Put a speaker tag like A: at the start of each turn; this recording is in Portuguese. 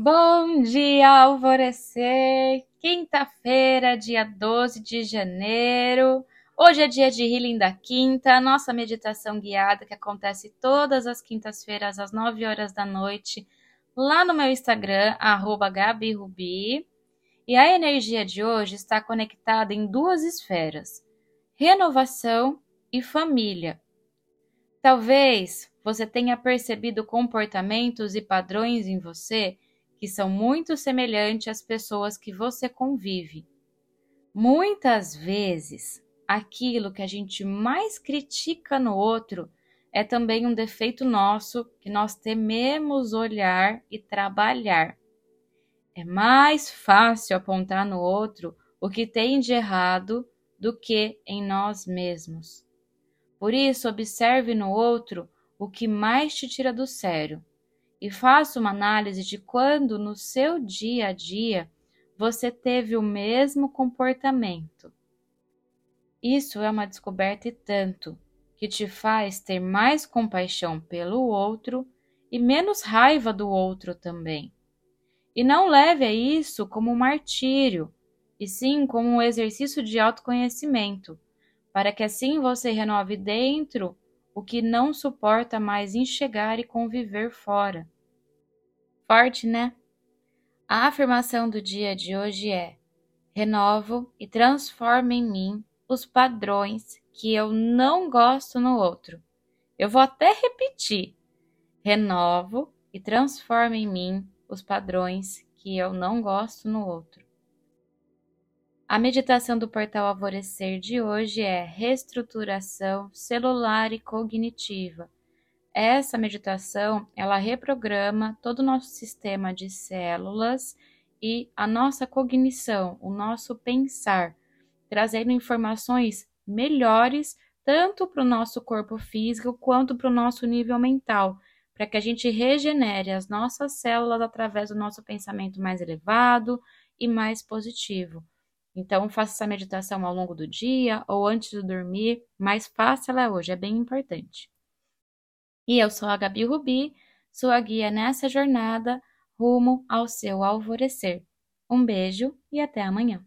A: Bom dia, alvorecer! Quinta-feira, dia 12 de janeiro. Hoje é dia de Healing da Quinta, nossa meditação guiada que acontece todas as quintas-feiras às 9 horas da noite, lá no meu Instagram, GabiRubi. E a energia de hoje está conectada em duas esferas: renovação e família. Talvez você tenha percebido comportamentos e padrões em você que são muito semelhantes às pessoas que você convive. Muitas vezes, aquilo que a gente mais critica no outro é também um defeito nosso que nós tememos olhar e trabalhar. É mais fácil apontar no outro o que tem de errado do que em nós mesmos. Por isso, observe no outro o que mais te tira do sério e faça uma análise de quando no seu dia a dia você teve o mesmo comportamento. Isso é uma descoberta e tanto que te faz ter mais compaixão pelo outro e menos raiva do outro também. E não leve a isso como um martírio, e sim como um exercício de autoconhecimento, para que assim você renove dentro o que não suporta mais enxergar e conviver fora. Forte, né? A afirmação do dia de hoje é: renovo e transformo em mim os padrões que eu não gosto no outro. Eu vou até repetir: renovo e transformo em mim os padrões que eu não gosto no outro. A meditação do portal Alvorecer de hoje é reestruturação celular e cognitiva. Essa meditação, ela reprograma todo o nosso sistema de células e a nossa cognição, o nosso pensar, trazendo informações melhores tanto para o nosso corpo físico quanto para o nosso nível mental, para que a gente regenere as nossas células através do nosso pensamento mais elevado e mais positivo. Então, faça essa meditação ao longo do dia ou antes de dormir, mas faça ela hoje, é bem importante. E eu sou a Gabi Rubi, sua guia nessa jornada rumo ao seu alvorecer. Um beijo e até amanhã.